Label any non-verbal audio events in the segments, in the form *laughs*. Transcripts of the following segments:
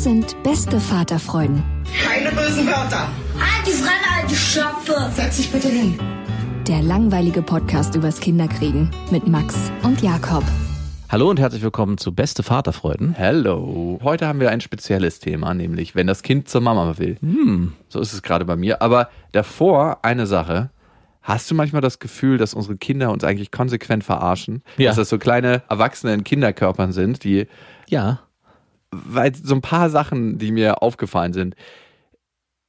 Das sind beste Vaterfreuden. Keine bösen Wörter. Die Fremde, alte Schöpfe! Setz dich bitte hin. Der langweilige Podcast übers Kinderkriegen mit Max und Jakob. Hallo und herzlich willkommen zu Beste Vaterfreuden. Hello. Heute haben wir ein spezielles Thema, nämlich wenn das Kind zur Mama will. Hm. So ist es gerade bei mir. Aber davor eine Sache. Hast du manchmal das Gefühl, dass unsere Kinder uns eigentlich konsequent verarschen? Ja. Dass das so kleine Erwachsene in Kinderkörpern sind, die, Ja. Weil so ein paar Sachen, die mir aufgefallen sind.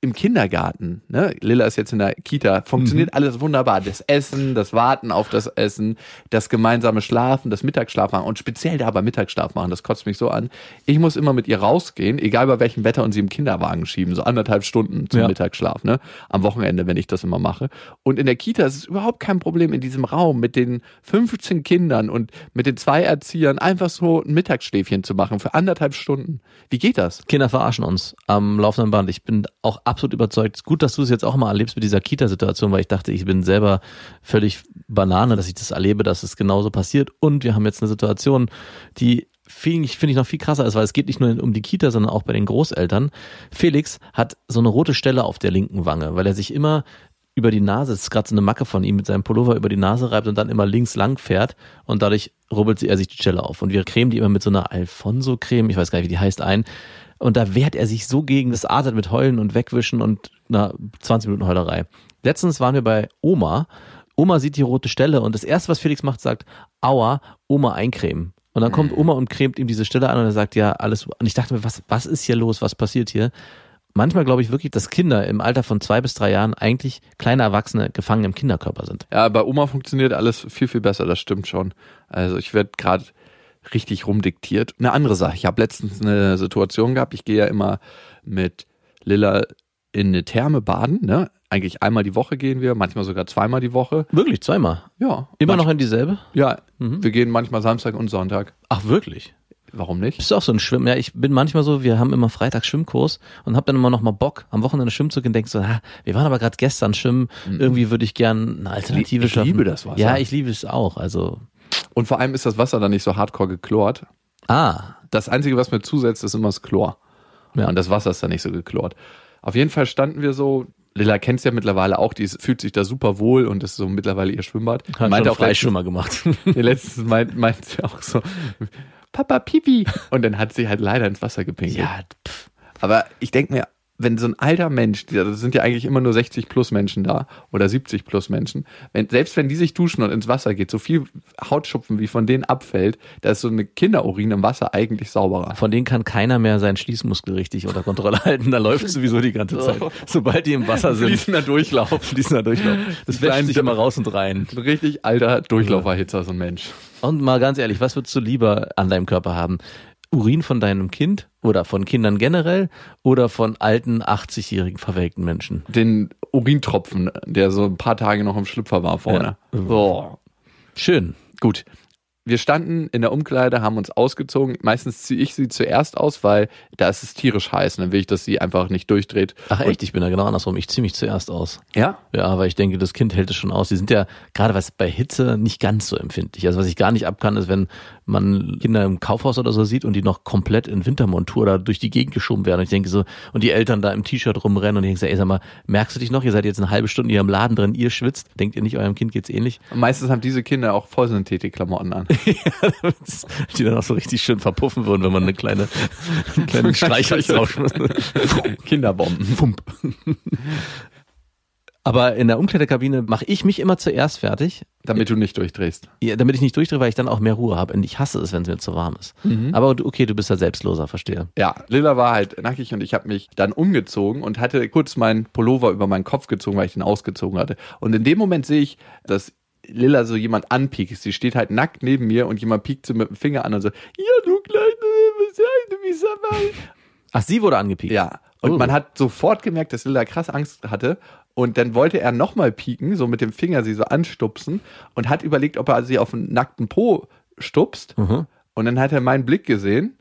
Im Kindergarten, ne? Lilla ist jetzt in der Kita, funktioniert alles wunderbar. Das Essen, das Warten auf das Essen, das gemeinsame Schlafen, das Mittagsschlaf machen und speziell da beim Mittagsschlaf machen, das kotzt mich so an. Ich muss immer mit ihr rausgehen, egal bei welchem Wetter und sie im Kinderwagen schieben, so anderthalb Stunden zum Ja. Mittagsschlaf, ne? Am Wochenende, wenn ich das immer mache. Und in der Kita ist es überhaupt kein Problem, in diesem Raum mit den 15 Kindern und mit den zwei Erziehern einfach so ein Mittagsschläfchen zu machen für anderthalb Stunden. Wie geht das? Kinder verarschen uns am laufenden Band. Ich bin auch absolut überzeugt. Gut, dass du es jetzt auch mal erlebst mit dieser Kita-Situation, weil ich dachte, ich bin selber völlig Banane, dass ich das erlebe, dass es genauso passiert. Und wir haben jetzt eine Situation, die finde ich, finde ich noch viel krasser ist, weil es geht nicht nur um die Kita, sondern auch bei den Großeltern. Felix hat so eine rote Stelle auf der linken Wange, weil er sich immer über die Nase, es ist gerade so eine Macke von ihm, mit seinem Pullover über die Nase reibt und dann immer links lang fährt und dadurch rubbelt er sich die Stelle auf. Und wir cremen die immer mit so einer Alfonso-Creme, ich weiß gar nicht, wie die heißt, ein. Und da wehrt er sich so gegen, das artet mit Heulen und Wegwischen und na, 20 Minuten Heulerei. Letztens waren wir bei Oma. Oma sieht die rote Stelle und das erste, was Felix macht, sagt, aua, Oma eincremen. Und dann kommt Oma und cremt ihm diese Stelle an und er sagt, ja, alles. Und ich dachte mir, was, was ist hier los? Was passiert hier? Manchmal glaube ich wirklich, dass Kinder im Alter von zwei bis drei Jahren eigentlich kleine Erwachsene gefangen im Kinderkörper sind. Ja, bei Oma funktioniert alles viel, viel besser, das stimmt schon. Also ich werde gerade richtig rumdiktiert. Eine andere Sache, ich habe letztens eine Situation gehabt, ich gehe ja immer mit Lilla in eine Therme baden, ne? Eigentlich einmal die Woche gehen wir, manchmal sogar zweimal die Woche. Wirklich, zweimal. Ja. Immer noch in dieselbe? Ja, Mhm. wir gehen manchmal Samstag und Sonntag. Ach, wirklich? Warum nicht? Bist du auch so ein Schwimmen? Ja, ich bin manchmal so, wir haben immer Freitag Schwimmkurs und hab dann immer noch mal Bock, am Wochenende schwimmen zu gehen, denkst so, ah, wir waren aber gerade gestern schwimmen, irgendwie würde ich gern eine Alternative Mhm. Ich schaffen. liebe das Wasser. Ja, ich liebe es auch, also, Und vor allem ist das Wasser dann nicht so hardcore geklort. ah, Das Einzige, was mir zusetzt, ist immer das Chlor. Ja. Und das Wasser ist dann nicht so geklort. Auf jeden Fall standen wir so, Lilla kennt's ja mittlerweile auch, die fühlt sich da super wohl und ist so mittlerweile ihr Schwimmbad. hat Meinte schon auch Freischwimmer gemacht. *laughs* nee, letztens meint, meint sie auch so, Papa Pipi. Und dann hat sie halt leider ins Wasser gepinkelt. ja, pff, Aber ich denke mir, wenn so ein alter Mensch, das sind ja eigentlich immer nur 60 plus Menschen da oder 70 plus Menschen, wenn, selbst wenn die sich duschen und ins Wasser geht, so viel Hautschupfen wie von denen abfällt, da ist so eine Kinderurin im Wasser eigentlich sauberer. von denen kann keiner mehr seinen Schließmuskel richtig unter Kontrolle *laughs* halten, da läuft sowieso die ganze Zeit. Sobald die im Wasser sind. Fließender Durchlauf. *laughs* Fließender Durchlauf. Das Die wäscht sich immer raus und rein. Ein richtig alter Durchlauferhitzer, so ein Mensch. Und mal ganz ehrlich, was würdest du lieber an deinem Körper haben? Urin von deinem Kind oder von Kindern generell oder von alten 80-jährigen verwelkten Menschen? Den Urintropfen, der so ein paar Tage noch im Schlüpfer war vorne. Ja. So. Schön. Gut. Wir standen in der Umkleide, haben uns ausgezogen. Meistens ziehe ich sie zuerst aus, weil da ist es tierisch heiß. Und dann will ich, dass sie einfach nicht durchdreht. Ach echt, ich bin da genau andersrum. Ich ziehe mich zuerst aus. Ja? Ja, weil ich denke, das Kind hält es schon aus. Die sind ja gerade was bei Hitze nicht ganz so empfindlich. Also was ich gar nicht ab kann, ist, wenn man Kinder im Kaufhaus oder so sieht und die noch komplett in Wintermontur da durch die Gegend geschoben werden. Und ich denke so, und die Eltern da im T-Shirt rumrennen und ich denke so, ey, sag mal, merkst du dich noch? Ihr seid jetzt eine halbe Stunde hier im Laden drin, ihr schwitzt. Denkt ihr nicht, eurem Kind geht's ähnlich? Und meistens haben diese Kinder auch Vollsynthetik-Klamotten an. *laughs* die dann auch so richtig schön verpuffen würden, wenn man eine kleine, einen kleinen *laughs* Streichholz draufschmeißt. *laughs* Kinderbomben. Fump. Aber in der Umkleidekabine mache ich mich immer zuerst fertig, Damit du nicht durchdrehst. ja, damit ich nicht durchdrehe, weil ich dann auch mehr Ruhe habe. Und ich hasse es, wenn es mir zu warm ist. Aber du- okay, du bist ja selbstloser, verstehe. Ja, Lilla war halt nackig und ich habe mich dann umgezogen und hatte kurz meinen Pullover über meinen Kopf gezogen, weil ich den ausgezogen hatte. Und in dem Moment sehe ich, dass Lilla so jemand anpiekt. Sie steht halt nackt neben mir und jemand piekt sie mit dem Finger an und so, ja, du kleine, was sagst du, wie Samuel? Ach, sie wurde angepiekt. Ja. Und Oh. man hat sofort gemerkt, dass Lilla krass Angst hatte. Und dann wollte er nochmal pieken, so mit dem Finger sie so anstupsen und hat überlegt, ob er sie auf den nackten Po stupst. Mhm. Und dann hat er meinen Blick gesehen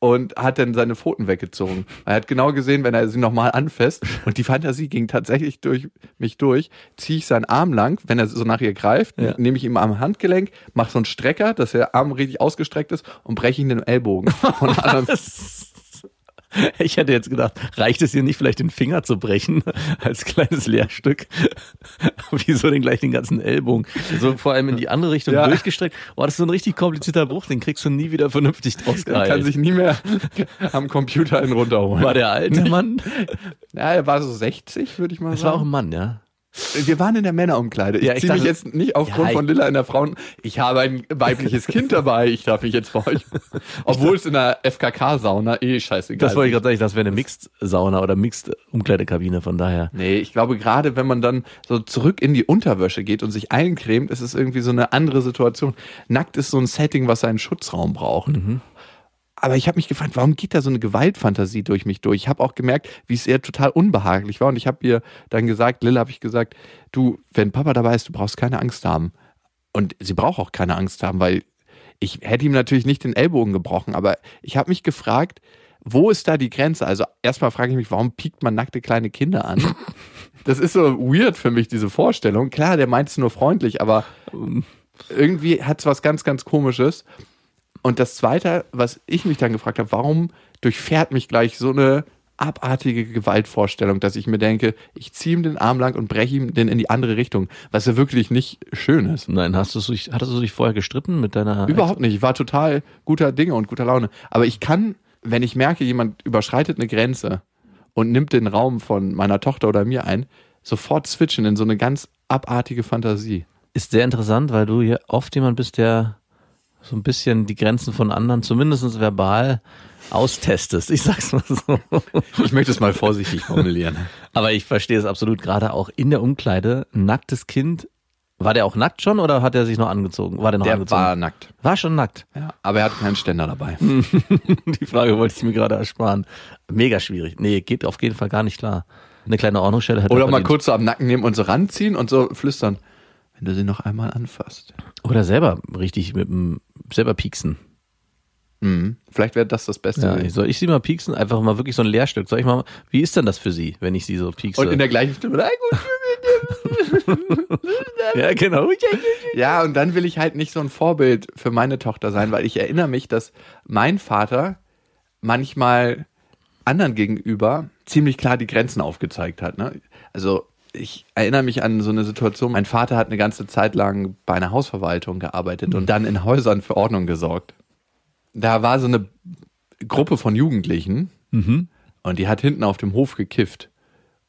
und hat dann seine Pfoten weggezogen. Er hat genau gesehen, wenn er sie nochmal anfasst und die Fantasie ging tatsächlich durch mich durch, ziehe ich seinen Arm lang, wenn er so nach ihr greift, Ja. nehme ich ihm am Handgelenk, mache so einen Strecker, dass der Arm richtig ausgestreckt ist und breche ihn den Ellbogen *laughs* *laughs* Ich hätte jetzt gedacht, reicht es dir nicht, vielleicht den Finger zu brechen *laughs* als kleines Lehrstück? *laughs* Wieso denn gleich den ganzen Ellbogen? So vor allem in die andere Richtung Ja. durchgestreckt. Boah, das ist so ein richtig komplizierter Bruch, den kriegst du nie wieder vernünftig draus Er kann sich nie mehr am Computer einen runterholen. War der alte Mann? ja, er war so 60, würde ich mal Das war auch sagen. ein Mann, ja. Wir waren in der Männerumkleide. Ich Ja, ich ziehe mich jetzt nicht aufgrund Ja, von Lilla in der Frauen. Ich habe ein weibliches Kind dabei. Ich darf mich jetzt bei euch. Obwohl es in der FKK-Sauna eh scheißegal Das wollte ich gerade sagen, das wäre eine Mixed-Sauna oder Mixed-Umkleidekabine, von daher. Nee, ich glaube, gerade wenn man dann so zurück in die Unterwäsche geht und sich eincremt, ist es irgendwie so eine andere Situation. Nackt ist so ein Setting, was einen Schutzraum braucht. Aber ich habe mich gefragt, warum geht da so eine Gewaltfantasie durch mich durch? Ich habe auch gemerkt, wie es ihr total unbehaglich war. Und ich habe ihr dann gesagt, Lilla habe ich gesagt, du, wenn Papa dabei ist, du brauchst keine Angst haben. Und sie braucht auch keine Angst haben, weil ich hätte ihm natürlich nicht den Ellbogen gebrochen, aber ich habe mich gefragt, wo ist da die Grenze? Also erstmal frage ich mich, warum piekt man nackte kleine Kinder an? *laughs* Das ist so weird für mich, diese Vorstellung. Klar, der meint es nur freundlich, aber irgendwie hat es was ganz, ganz Komisches. Und das Zweite, was ich mich dann gefragt habe, warum durchfährt mich gleich so eine abartige Gewaltvorstellung, dass ich mir denke, ich ziehe ihm den Arm lang und breche ihm den in die andere Richtung, was ja wirklich nicht schön ist. Nein, hast du dich, hattest du dich vorher gestritten mit deiner. Überhaupt nicht. Ich war total guter Dinge und guter Laune. Aber ich kann, wenn ich merke, jemand überschreitet eine Grenze und nimmt den Raum von meiner Tochter oder mir ein, sofort switchen in so eine ganz abartige Fantasie. Ist sehr interessant, weil du hier oft jemand bist, der so ein bisschen die Grenzen von anderen, zumindest verbal, austestest. Ich sag's mal so. Ich möchte es mal vorsichtig formulieren. Aber ich verstehe es absolut, gerade auch in der Umkleide, ein nacktes Kind. War der auch nackt schon oder hat er sich noch angezogen? War der noch Der angezogen? war nackt. war schon nackt. Ja, aber er hat keinen Ständer dabei. *laughs* Die Frage wollte ich mir gerade ersparen. Mega schwierig. Nee, geht auf jeden Fall gar nicht klar. Eine kleine Ordnungsstelle hätte Oder er mal kurz so am Nacken nehmen und so ranziehen und so flüstern. Wenn du sie noch einmal anfasst. Oder selber richtig mit dem, selber pieksen. Mhm. Vielleicht wäre das das Beste. Ja, ich soll ich sie mal pieksen? Einfach mal wirklich so ein Lehrstück. Soll ich mal, wie ist denn das für sie, wenn ich sie so piekse? und in der gleichen Stimme. "Na gut, *laughs* *laughs* ja, genau. Ja, und dann will ich halt nicht so ein Vorbild für meine Tochter sein, weil ich erinnere mich, dass mein Vater manchmal anderen gegenüber ziemlich klar die Grenzen aufgezeigt hat. Ne? Also ich erinnere mich an so eine Situation, mein Vater hat eine ganze Zeit lang bei einer Hausverwaltung gearbeitet und dann in Häusern für Ordnung gesorgt. Da war so eine Gruppe von Jugendlichen und die hat hinten auf dem Hof gekifft.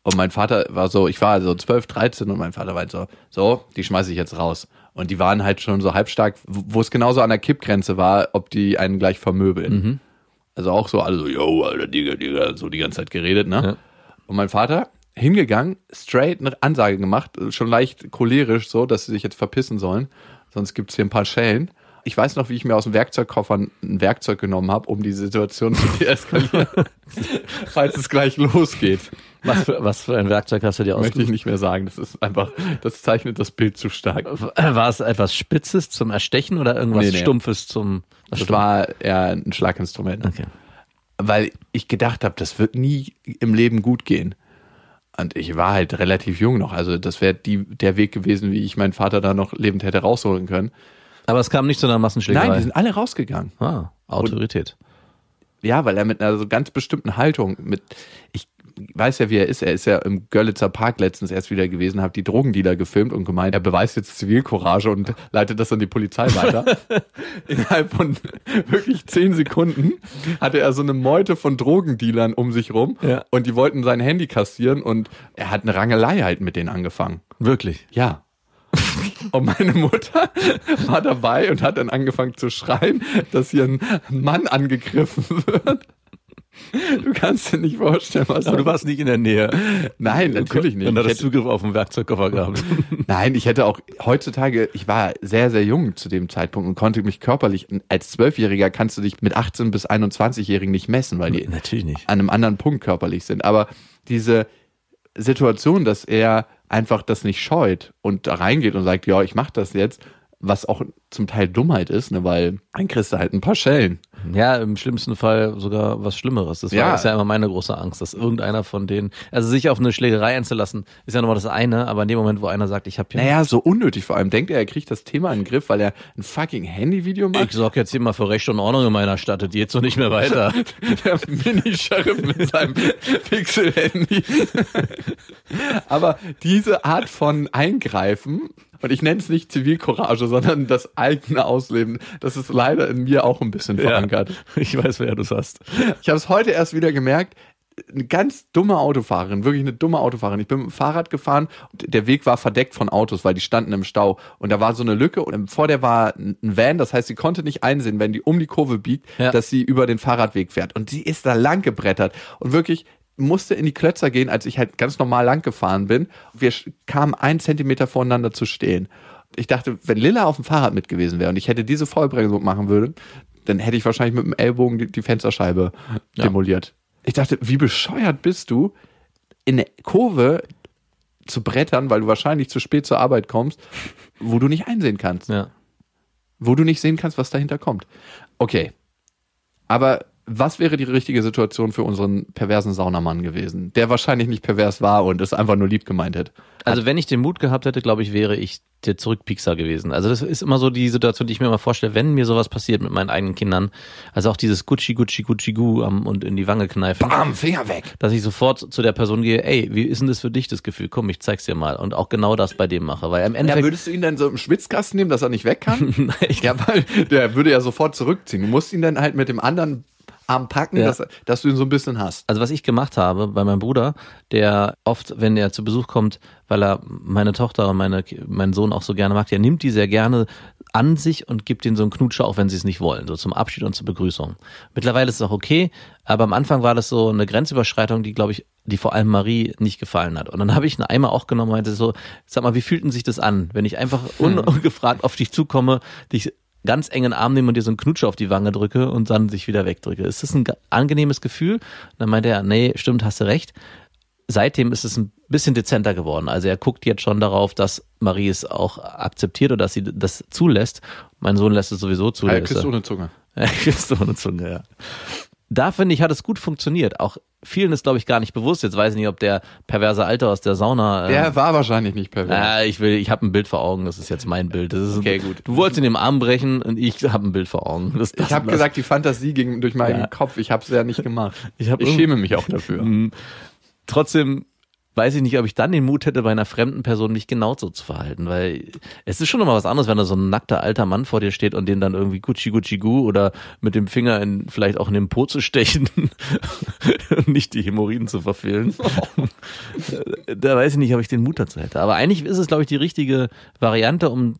Und mein Vater war so, ich war so 12, 13 und mein Vater war halt so, so, die schmeiße ich jetzt raus. Und die waren halt schon so halbstark, wo es genauso an der Kippgrenze war, ob die einen gleich vermöbeln. Also auch so alle so, yo, Alter, Digga, Digga, so die ganze Zeit geredet, ne? Ja. Und mein Vater hingegangen, straight eine Ansage gemacht, schon leicht cholerisch so, dass sie sich jetzt verpissen sollen, sonst gibt's hier ein paar Schellen. Ich weiß noch, wie ich mir aus dem Werkzeugkoffer ein Werkzeug genommen habe, um die Situation zu deeskalieren, *laughs* falls es gleich losgeht. Was für, was für ein Werkzeug hast du dir Möchte ich ausgesucht? nicht mehr sagen. Das ist einfach, das zeichnet das Bild zu stark. War es etwas Spitzes zum Erstechen oder irgendwas Nee, nee. Stumpfes zum Das war eher ein Schlaginstrument. Okay. Weil ich gedacht habe, das wird nie im Leben gut gehen. Und ich war halt relativ jung noch. Also das wäre die der Weg gewesen, wie ich meinen Vater da noch lebend hätte rausholen können. Aber es kam nicht zu einer Massenschlägerei. Nein, die sind alle rausgegangen. ah, Autorität. Ja, weil er mit einer so ganz bestimmten Haltung, mit, ich weiß ja, wie er ist. Er ist ja im Görlitzer Park letztens erst wieder gewesen, hat die Drogendealer gefilmt und gemeint, er beweist jetzt Zivilcourage und leitet das an die Polizei weiter. *laughs* Innerhalb von wirklich zehn Sekunden hatte er so eine Meute von Drogendealern um sich rum Ja. und die wollten sein Handy kassieren und er hat eine Rangelei halt mit denen angefangen. Wirklich. Ja. Und meine Mutter war dabei und hat dann angefangen zu schreien, dass hier ein Mann angegriffen wird. Du kannst dir nicht vorstellen, was Aber du warst nicht in der Nähe. Nein, natürlich nicht. Und hattest hätte, Zugriff auf den Werkzeugkoffer gehabt. *laughs* nein, ich hätte auch heutzutage, ich war sehr, sehr jung zu dem Zeitpunkt und konnte mich körperlich, als Zwölfjähriger kannst du dich mit 18 bis 21-Jährigen nicht messen, weil die Natürlich nicht. an einem anderen Punkt körperlich sind. Aber diese Situation, dass er einfach das nicht scheut und da reingeht und sagt, ja, ich mach das jetzt, was auch zum Teil Dummheit ist, ne, weil dann kriegst du halt ein paar Schellen. Ja, im schlimmsten Fall sogar was Schlimmeres. Das war Ja. ist ja immer meine große Angst, dass irgendeiner von denen, also sich auf eine Schlägerei einzulassen, ist ja nochmal das eine, aber in dem Moment, wo einer sagt, ich habe hier, Naja, so unnötig vor allem. Denkt er, er kriegt das Thema in den Griff, weil er ein fucking Handyvideo ich macht? sorge jetzt hier mal für Recht und Ordnung in meiner Stadt, das geht so nicht mehr weiter. *laughs* Der Mini-Sheriff mit seinem *laughs* Pixel-Handy. Aber diese Art von Eingreifen, und ich nenne es nicht Zivilcourage, sondern das eigene Ausleben, das ist leider in mir auch ein bisschen verankert. Ich weiß, wer du hast. Ich habe es heute erst wieder gemerkt. Eine ganz dumme Autofahrerin, wirklich eine dumme Autofahrerin. Ich bin mit dem Fahrrad gefahren und der Weg war verdeckt von Autos, weil die standen im Stau. Und da war so eine Lücke und vor der war ein Van, das heißt, sie konnte nicht einsehen, wenn die um die Kurve biegt, Ja. dass sie über den Fahrradweg fährt. Und sie ist da lang gebrettert und wirklich musste in die Klötzer gehen, als ich halt ganz normal lang gefahren bin. Wir kamen einen Zentimeter voneinander zu stehen. Ich dachte, wenn Lilla auf dem Fahrrad mit gewesen wäre und ich hätte diese Vollbremsung machen würde, dann hätte ich wahrscheinlich mit dem Ellbogen die, die Fensterscheibe Ja. demoliert. Ich dachte, wie bescheuert bist du, in eine Kurve zu brettern, weil du wahrscheinlich zu spät zur Arbeit kommst, wo du nicht einsehen kannst Ja. wo du nicht sehen kannst, was dahinter kommt. Okay. Aber was wäre die richtige Situation für unseren perversen Saunamann gewesen, der wahrscheinlich nicht pervers war und es einfach nur lieb gemeint hätte? Also wenn ich den Mut gehabt hätte, glaube ich, wäre ich der Zurückpiekser gewesen. Also das ist immer so die Situation, die ich mir immer vorstelle, wenn mir sowas passiert mit meinen eigenen Kindern, also auch dieses Gucci, Gucci, Gucci, Gu am, und in die Wange kneifen. Bam, Finger weg. dass ich sofort zu der Person gehe, ey, wie ist denn das für dich das Gefühl? Komm, ich zeig's dir mal. Und auch genau das bei dem mache. Weil am Ja, Endeffekt. würdest du ihn dann so im Schwitzkasten nehmen, dass er nicht weg kann? *laughs* Nein. ja, weil der würde ja sofort zurückziehen. Du musst ihn dann halt mit dem anderen Arm packen, Ja. dass, dass du ihn so ein bisschen hast. also was ich gemacht habe bei meinem Bruder, der oft, wenn er zu Besuch kommt, weil er meine Tochter und meine, meinen Sohn auch so gerne mag, der nimmt die sehr gerne an sich und gibt ihnen so einen Knutscher, auch wenn sie es nicht wollen, so zum Abschied und zur Begrüßung. Mittlerweile ist es auch okay, aber am Anfang war das so eine Grenzüberschreitung, die, glaube ich, die vor allem Marie nicht gefallen hat. Und dann habe ich einen Eimer auch genommen und meinte so, sag mal, wie fühlt denn sich das an, wenn ich einfach un ungefragt auf dich zukomme, dich ganz eng in den Arm nehme und dir so einen Knutscher auf die Wange drücke und dann sich wieder wegdrücke. Ist das ein ge- angenehmes Gefühl? Und dann meinte er, nee, stimmt, hast du recht. Seitdem ist es ein bisschen dezenter geworden. Also er guckt jetzt schon darauf, dass Marie es auch akzeptiert oder dass sie das zulässt. Mein Sohn lässt es sowieso zu. Ist *laughs* küsst ohne Zunge. ja, küsst ohne Zunge, ja. Da finde ich, hat es gut funktioniert. Auch vielen ist, glaube ich, gar nicht bewusst. Jetzt weiß ich nicht, ob der perverse Alter aus der Sauna. ähm, Der war wahrscheinlich nicht pervers. Ah, ich will, ich habe ein Bild vor Augen, das ist jetzt mein Bild. Das ist Okay, gut. Du wolltest ihn im Arm brechen und ich habe ein Bild vor Augen. Das, das, ich habe gesagt, die Fantasie ging durch meinen Ja. Kopf. Ich habe es ja nicht gemacht. Ich ich schäme mich auch dafür. Mhm. *laughs* Trotzdem weiß ich nicht, ob ich dann den Mut hätte, bei einer fremden Person mich genau so zu verhalten, weil es ist schon nochmal was anderes, wenn da so ein nackter alter Mann vor dir steht und den dann irgendwie Gucci Gucci Gu oder mit dem Finger in, vielleicht auch in den Po zu stechen *laughs* und nicht die Hämorrhoiden zu verfehlen. *laughs* da weiß ich nicht, ob ich den Mut dazu hätte. Aber eigentlich ist es, glaube ich, die richtige Variante, um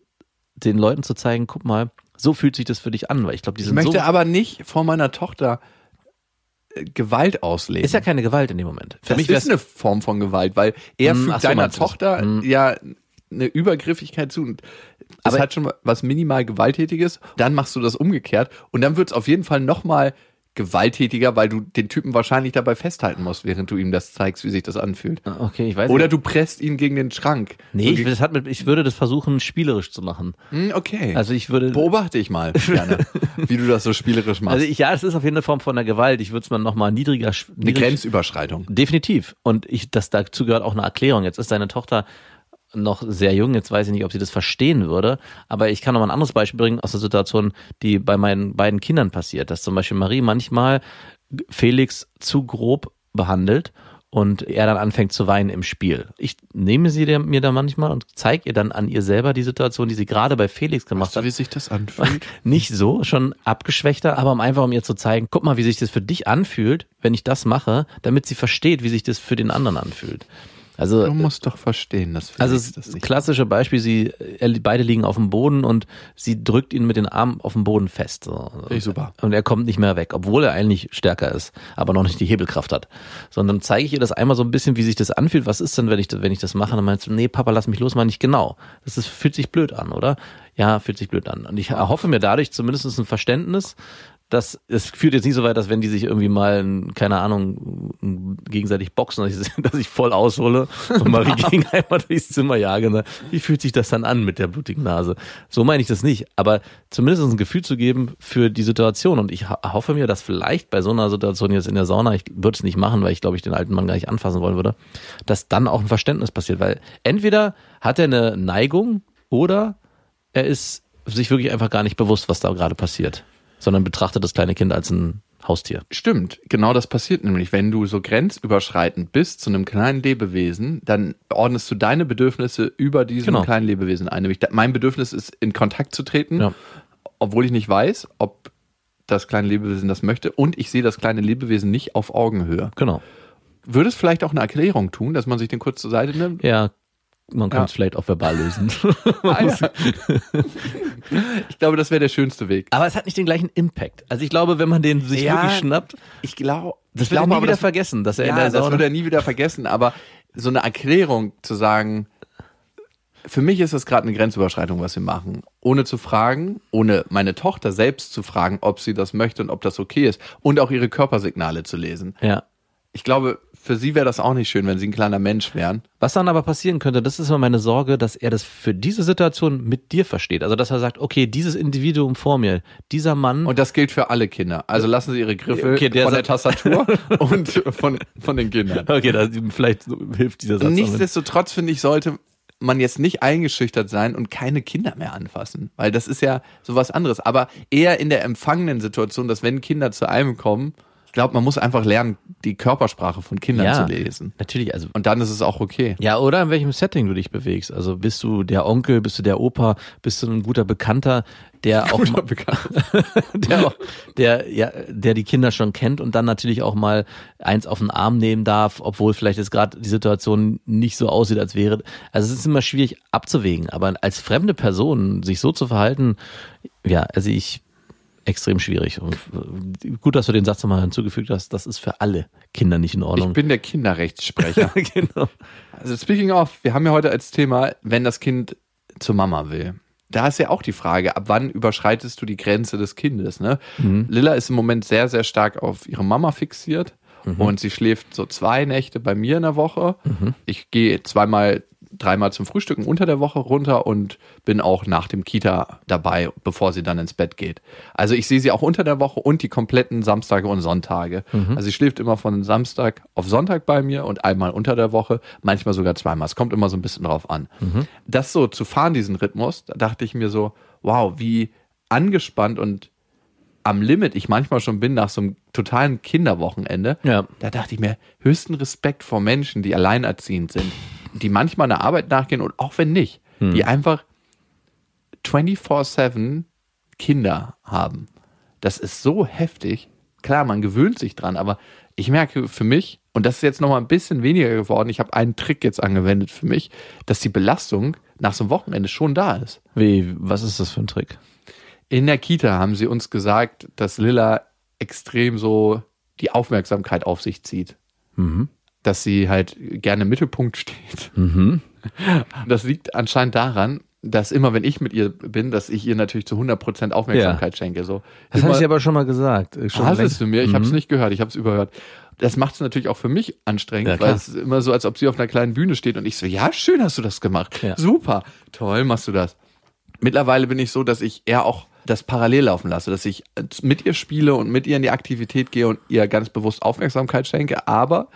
den Leuten zu zeigen, guck mal, so fühlt sich das für dich an, weil ich glaube, die Ich sind möchte so aber nicht vor meiner Tochter Gewalt ausleben. ist ja keine Gewalt in dem Moment. Für das mich ist eine Form von Gewalt, weil er Hm, fügt ach so, deiner? Tochter Hm. ja eine Übergriffigkeit zu. Und Das Aber- hat schon was minimal Gewalttätiges. Dann machst du das umgekehrt und dann wird es auf jeden Fall noch mal gewalttätiger, weil du den Typen wahrscheinlich dabei festhalten musst, während du ihm das zeigst, wie sich das anfühlt. Okay, ich weiß Oder nicht. du presst ihn gegen den Schrank. Nee, ich, das hat mit, ich würde das versuchen, spielerisch zu machen. Hm, okay. Also ich würde. Beobachte ich mal gerne, *laughs* wie du das so spielerisch machst. Also ich, ja, es ist auf jeden Fall eine Form von der Gewalt. Ich würde es mal nochmal niedriger. sch- Eine niedrig- Grenzüberschreitung. Definitiv. Und ich, das dazu gehört auch eine Erklärung. Jetzt ist deine Tochter noch sehr jung, jetzt weiß ich nicht, ob sie das verstehen würde, aber ich kann noch mal ein anderes Beispiel bringen aus der Situation, die bei meinen beiden Kindern passiert, dass zum Beispiel Marie manchmal Felix zu grob behandelt und er dann anfängt zu weinen im Spiel. Ich nehme sie mir da manchmal und zeige ihr dann an ihr selber die Situation, die sie gerade bei Felix gemacht Weißt du, hat. wie sich das *laughs* anfühlt? Nicht so, schon abgeschwächter, aber um einfach um ihr zu zeigen, guck mal, wie sich das für dich anfühlt, wenn ich das mache, damit sie versteht, wie sich das für den anderen anfühlt. Also, Du musst doch verstehen, dass also das klassische Beispiel, sie beide liegen auf dem Boden und sie drückt ihn mit den Armen auf dem Boden fest. So. Ich super. Und er kommt nicht mehr weg, obwohl er eigentlich stärker ist, aber noch nicht die Hebelkraft hat. Sondern zeige ich ihr das einmal so ein bisschen, wie sich das anfühlt. Was ist denn, wenn ich, wenn ich das mache? Dann meinst du, nee, Papa, lass mich los, mal nicht genau. Das ist, fühlt sich blöd an, oder? Ja, fühlt sich blöd an. Und ich erhoffe mir dadurch zumindest ein Verständnis, dass es führt jetzt nicht so weit, dass wenn die sich irgendwie mal, keine Ahnung, gegenseitig boxen, dass ich, *laughs* dass ich voll aushole und Marie *laughs* gegen einmal durchs Zimmer jage. Ne? Wie fühlt sich das dann an mit der blutigen Nase? So meine ich das nicht. Aber zumindest ein Gefühl zu geben für die Situation. Und ich ho- hoffe mir, dass vielleicht bei so einer Situation jetzt in der Sauna, ich würde es nicht machen, weil ich glaube, ich den alten Mann gar nicht anfassen wollen würde, dass dann auch ein Verständnis passiert. Weil entweder hat er eine Neigung oder er ist sich wirklich einfach gar nicht bewusst, was da gerade passiert, sondern betrachtet das kleine Kind als ein Haustier. Stimmt, genau das passiert nämlich. Wenn du so grenzüberschreitend bist zu einem kleinen Lebewesen, dann ordnest du deine Bedürfnisse über diesem Genau. kleinen Lebewesen ein. Nämlich mein Bedürfnis ist, in Kontakt zu treten, Ja. obwohl ich nicht weiß, ob das kleine Lebewesen das möchte. Und ich sehe das kleine Lebewesen nicht auf Augenhöhe. Genau. Würde es vielleicht auch eine Erklärung tun, dass man sich den kurz zur Seite nimmt? Ja, man kann Ja. es vielleicht auch verbal lösen. *laughs* *laughs* *laughs* Ich glaube, das wäre der schönste Weg. Aber es hat nicht den gleichen Impact. Also ich glaube, wenn man den sich Ja, wirklich schnappt, Ich glaube, das wird er nie wieder das- vergessen, dass er ja, in der das wird er nie wieder vergessen, aber so eine Erklärung zu sagen, für mich ist das gerade eine Grenzüberschreitung, was wir machen. Ohne zu fragen, ohne meine Tochter selbst zu fragen, ob sie das möchte und ob das okay ist. Und auch ihre Körpersignale zu lesen. ja. Ich glaube, für sie wäre das auch nicht schön, wenn sie ein kleiner Mensch wären. Was dann aber passieren könnte, das ist immer meine Sorge, dass er das für diese Situation mit dir versteht. Also dass er sagt, okay, dieses Individuum vor mir, dieser Mann, Und das gilt für alle Kinder. Also lassen sie ihre Griffe Okay, der von der Tastatur *laughs* und von, von den Kindern. okay, da, vielleicht hilft dieser Satz. Nichtsdestotrotz finde ich, sollte man jetzt nicht eingeschüchtert sein und keine Kinder mehr anfassen, weil das ist ja sowas anderes. Aber eher in der empfangenen Situation, dass wenn Kinder zu einem kommen, ich glaube, man muss einfach lernen, die Körpersprache von Kindern ja, zu lesen. Natürlich, also Und dann ist es auch okay. Ja, oder in welchem Setting du dich bewegst. Also bist du der Onkel, bist du der Opa, bist du ein guter Bekannter, der auch mal, *laughs* der, auch, der ja, der die Kinder schon kennt und dann natürlich auch mal eins auf den Arm nehmen darf, obwohl vielleicht jetzt gerade die Situation nicht so aussieht, als wäre. Also es ist immer schwierig abzuwägen, aber als fremde Person sich so zu verhalten, ja, also ich extrem schwierig. Und äh, gut, dass du den Satz nochmal hinzugefügt hast, das ist für alle Kinder nicht in Ich Ordnung. bin der Kinderrechtssprecher. *laughs* genau. Also speaking of, wir haben ja heute als Thema, wenn das Kind zur Mama will. Da ist ja auch die Frage, ab wann überschreitest du die Grenze des Kindes? Ne? Lilla ist im Moment sehr, sehr stark auf ihre Mama fixiert und sie schläft so zwei Nächte bei mir in der Woche. Ich gehe zweimal, dreimal zum Frühstücken unter der Woche runter und bin auch nach dem Kita dabei, bevor sie dann ins Bett geht. Also ich sehe sie auch unter der Woche und die kompletten Samstage und Sonntage. Also sie schläft immer von Samstag auf Sonntag bei mir und einmal unter der Woche, manchmal sogar zweimal. Es kommt immer so ein bisschen drauf an. Das so zu fahren, diesen Rhythmus, da dachte ich mir so, wow, wie angespannt und am Limit ich manchmal schon bin nach so einem totalen Kinderwochenende. Ja. Da dachte ich mir, höchsten Respekt vor Menschen, die alleinerziehend sind, die manchmal einer Arbeit nachgehen und auch wenn nicht, die einfach 24-7 Kinder haben. Das ist so heftig. Klar, man gewöhnt sich dran, aber ich merke für mich, und das ist jetzt nochmal ein bisschen weniger geworden, ich habe einen Trick jetzt angewendet für mich, dass die Belastung nach so einem Wochenende schon da ist. Wie, was ist das für ein Trick? In der Kita haben sie uns gesagt, dass Lilla extrem so die Aufmerksamkeit auf sich zieht. Dass sie halt gerne im Mittelpunkt steht. *laughs* Das liegt anscheinend daran, dass immer, wenn ich mit ihr bin, dass ich ihr natürlich zu 100% Aufmerksamkeit schenke. So. Das habe ich aber schon mal gesagt. äh, Schon Hast es du mir? Ich habe es Mhm. nicht gehört, ich habe es überhört. Das macht es natürlich auch für mich anstrengend, Ja, weil es ist immer so, als ob sie auf einer kleinen Bühne steht und ich so, ja, schön hast du das gemacht. Ja. Super, toll machst du das. Mittlerweile bin ich so, dass ich eher auch das parallel laufen lasse, dass ich mit ihr spiele und mit ihr in die Aktivität gehe und ihr ganz bewusst Aufmerksamkeit schenke, aber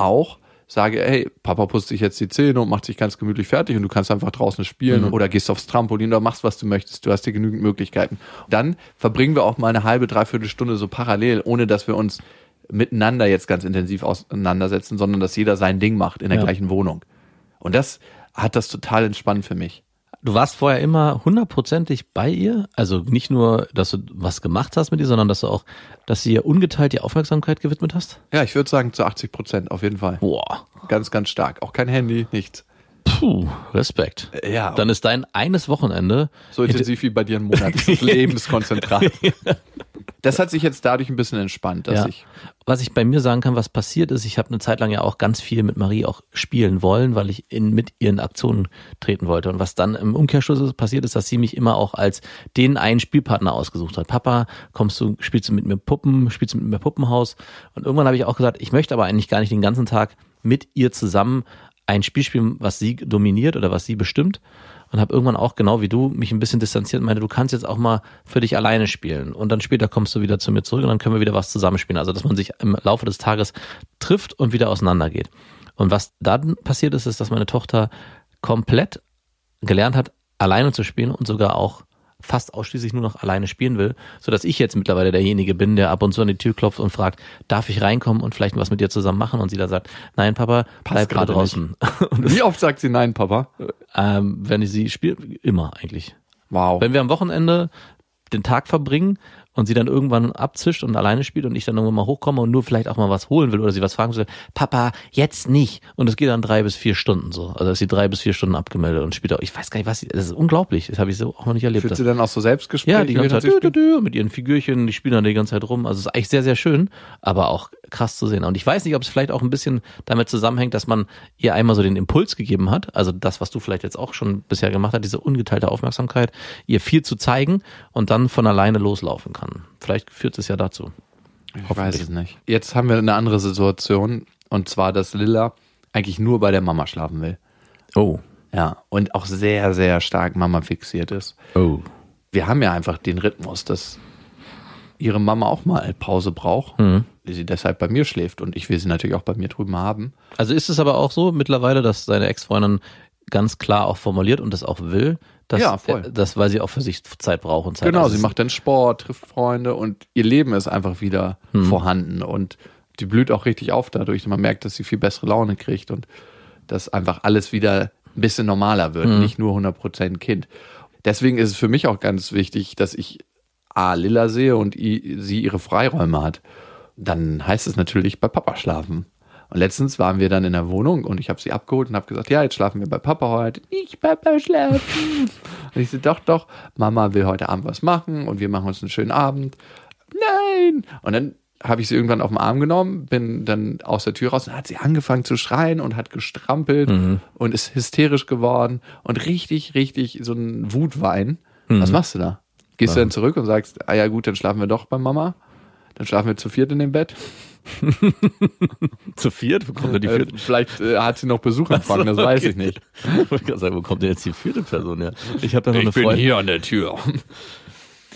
auch sage, hey, Papa putzt sich jetzt die Zähne und macht sich ganz gemütlich fertig und du kannst einfach draußen spielen oder gehst aufs Trampolin oder machst, was du möchtest. Du hast hier genügend Möglichkeiten. Dann verbringen wir auch mal eine halbe, dreiviertel Stunde so parallel, ohne dass wir uns miteinander jetzt ganz intensiv auseinandersetzen, sondern dass jeder sein Ding macht in der Ja. gleichen Wohnung. Und das hat das total entspannt für mich. Du warst vorher immer hundertprozentig bei ihr, also nicht nur, dass du was gemacht hast mit ihr, sondern dass du auch, dass sie ihr ungeteilt die Aufmerksamkeit gewidmet hast. Ja, ich würde sagen zu 80 Prozent auf jeden Fall. Boah, Ganz, ganz stark. Auch kein Handy, nichts. puh, Respekt. Ja, Dann ist dein eines Wochenende so intensiv wie bei dir ein Monat. Das *laughs* ist Lebenskonzentrat. *laughs* Das hat sich jetzt dadurch ein bisschen entspannt, dass Ja. ich. Was ich bei mir sagen kann, was passiert ist, ich habe eine Zeit lang ja auch ganz viel mit Marie auch spielen wollen, weil ich in, mit ihren Aktionen treten wollte. Und was dann im Umkehrschluss passiert ist, dass sie mich immer auch als den einen Spielpartner ausgesucht hat. Papa, kommst du, spielst du mit mir Puppen, spielst du mit mir Puppenhaus? Und irgendwann habe ich auch gesagt, ich möchte aber eigentlich gar nicht den ganzen Tag mit ihr zusammen ein Spiel spielen, was sie dominiert oder was sie bestimmt. Und habe irgendwann auch genau wie du mich ein bisschen distanziert und meinte, du kannst jetzt auch mal für dich alleine spielen. Und dann später kommst du wieder zu mir zurück und dann können wir wieder was zusammenspielen. Also dass man sich im Laufe des Tages trifft und wieder auseinandergeht. Und was dann passiert ist, ist, dass meine Tochter komplett gelernt hat, alleine zu spielen und sogar auch fast ausschließlich nur noch alleine spielen will, so dass ich jetzt mittlerweile derjenige bin, der ab und zu an die Tür klopft und fragt, darf ich reinkommen und vielleicht was mit dir zusammen machen? Und sie dann sagt, nein, Papa, bleib gerade draußen. *laughs* Wie oft sagt sie nein, Papa? ähm, wenn ich sie spiele, immer eigentlich. Wow. Wenn wir am Wochenende den Tag verbringen und sie dann irgendwann abzischt und alleine spielt und ich dann irgendwann mal hochkomme und nur vielleicht auch mal was holen will oder sie was fragen will, Papa, jetzt nicht. Und es geht dann drei bis vier Stunden so. Also ist sie drei bis vier Stunden abgemeldet und spielt auch, ich weiß gar nicht, was sie, das ist unglaublich. Das habe ich so auch noch nicht erlebt. Führt sie dann auch so Selbstgespräche? Ja, die ganze Zeit dü, dü, dü, mit ihren Figürchen, die spielen dann die ganze Zeit rum. Also es ist eigentlich sehr, sehr schön, aber auch krass zu sehen. Und ich weiß nicht, ob es vielleicht auch ein bisschen damit zusammenhängt, dass man ihr einmal so den Impuls gegeben hat, also das, was du vielleicht jetzt auch schon bisher gemacht hast, diese ungeteilte Aufmerksamkeit, ihr viel zu zeigen und dann von alleine loslaufen kann. Vielleicht führt es ja dazu. Ich weiß es nicht. Jetzt haben wir eine andere Situation und zwar, dass Lilla eigentlich nur bei der Mama schlafen will. Oh. Ja, und auch sehr, sehr stark Mama fixiert ist. Oh. Wir haben ja einfach den Rhythmus, dass ihre Mama auch mal Pause braucht, Mhm. die sie deshalb bei mir schläft und ich will sie natürlich auch bei mir drüben haben. Also ist es aber auch so mittlerweile, dass seine Ex-Freundin ganz klar auch formuliert und das auch will, dass, Ja, voll. dass weil sie auch für sich Zeit braucht und Zeit. Genau, Also sie macht dann Sport, trifft Freunde und ihr Leben ist einfach wieder Mhm. vorhanden und die blüht auch richtig auf dadurch. Man merkt, dass sie viel bessere Laune kriegt und dass einfach alles wieder ein bisschen normaler wird, Mhm. nicht nur 100% Kind. Deswegen ist es für mich auch ganz wichtig, dass ich A, Lilla sehe und i, sie ihre Freiräume hat. Dann heißt es natürlich bei Papa schlafen. Und letztens waren wir dann in der Wohnung und ich habe sie abgeholt und habe gesagt, ja, jetzt schlafen wir bei Papa heute. Nicht Papa schlafen. und ich so, doch, doch, Mama will heute Abend was machen und wir machen uns einen schönen Abend. Nein! Und dann habe ich sie irgendwann auf den Arm genommen, bin dann aus der Tür raus und hat sie angefangen zu schreien und hat gestrampelt und ist hysterisch geworden und richtig, richtig so ein Wutwein. Was machst du da? Gehst du dann zurück und sagst, ah ja gut, dann schlafen wir doch bei Mama? Dann schlafen wir zu viert in dem Bett? *laughs* zu viert? Wo kommt denn die Äh, vierte? vielleicht äh, hat sie noch Besuch empfangen, das weiß ich nicht. Ich wollte gerade sagen, wo kommt denn jetzt die vierte Person her? Ich habe da noch eine Freundin. hier an der Tür.